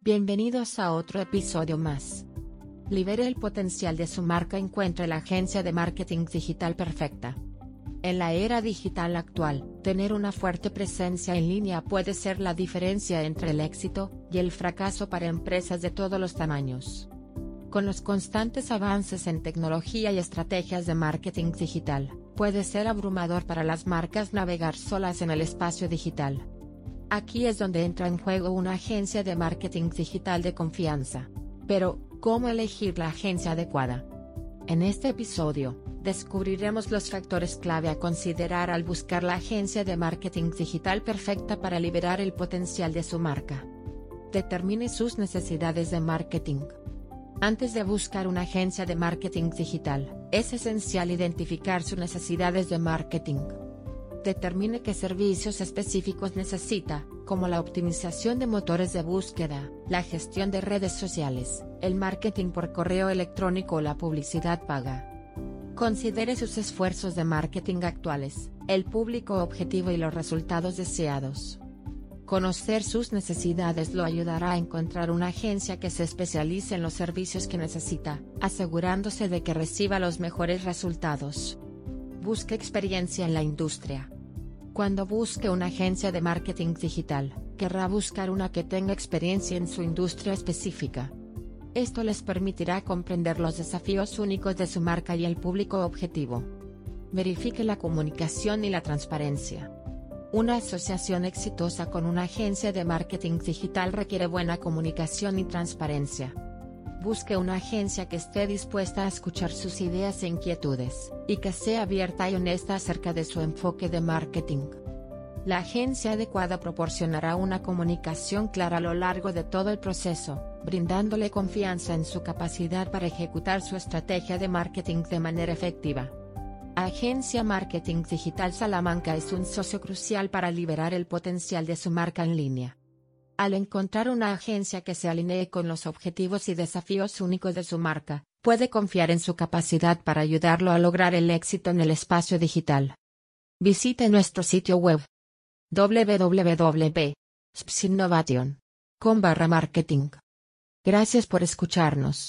Bienvenidos a otro episodio más. Libere el potencial de su marca encuentre la agencia de marketing digital perfecta. En la era digital actual, tener una fuerte presencia en línea puede ser la diferencia entre el éxito y el fracaso para empresas de todos los tamaños. Con los constantes avances en tecnología y estrategias de marketing digital, puede ser abrumador para las marcas navegar solas en el espacio digital. Aquí es donde entra en juego una agencia de marketing digital de confianza. Pero, ¿cómo elegir la agencia adecuada? En este episodio, descubriremos los factores clave a considerar al buscar la agencia de marketing digital perfecta para liberar el potencial de su marca. Determine sus necesidades de marketing. Antes de buscar una agencia de marketing digital, es esencial identificar sus necesidades de marketing. Determine qué servicios específicos necesita, como la optimización de motores de búsqueda, la gestión de redes sociales, el marketing por correo electrónico o la publicidad paga. Considere sus esfuerzos de marketing actuales, el público objetivo y los resultados deseados. Conocer sus necesidades lo ayudará a encontrar una agencia que se especialice en los servicios que necesita, asegurándose de que reciba los mejores resultados. Busque experiencia en la industria. Cuando busque una agencia de marketing digital, querrá buscar una que tenga experiencia en su industria específica. Esto les permitirá comprender los desafíos únicos de su marca y el público objetivo. Verifique la comunicación y la transparencia. Una asociación exitosa con una agencia de marketing digital requiere buena comunicación y transparencia busque una agencia que esté dispuesta a escuchar sus ideas e inquietudes, y que sea abierta y honesta acerca de su enfoque de marketing. La agencia adecuada proporcionará una comunicación clara a lo largo de todo el proceso, brindándole confianza en su capacidad para ejecutar su estrategia de marketing de manera efectiva. Agencia Marketing Digital Salamanca es un socio crucial para liberar el potencial de su marca en línea. Al encontrar una agencia que se alinee con los objetivos y desafíos únicos de su marca, puede confiar en su capacidad para ayudarlo a lograr el éxito en el espacio digital. Visite nuestro sitio web www.spsinnovation.com barra marketing. Gracias por escucharnos.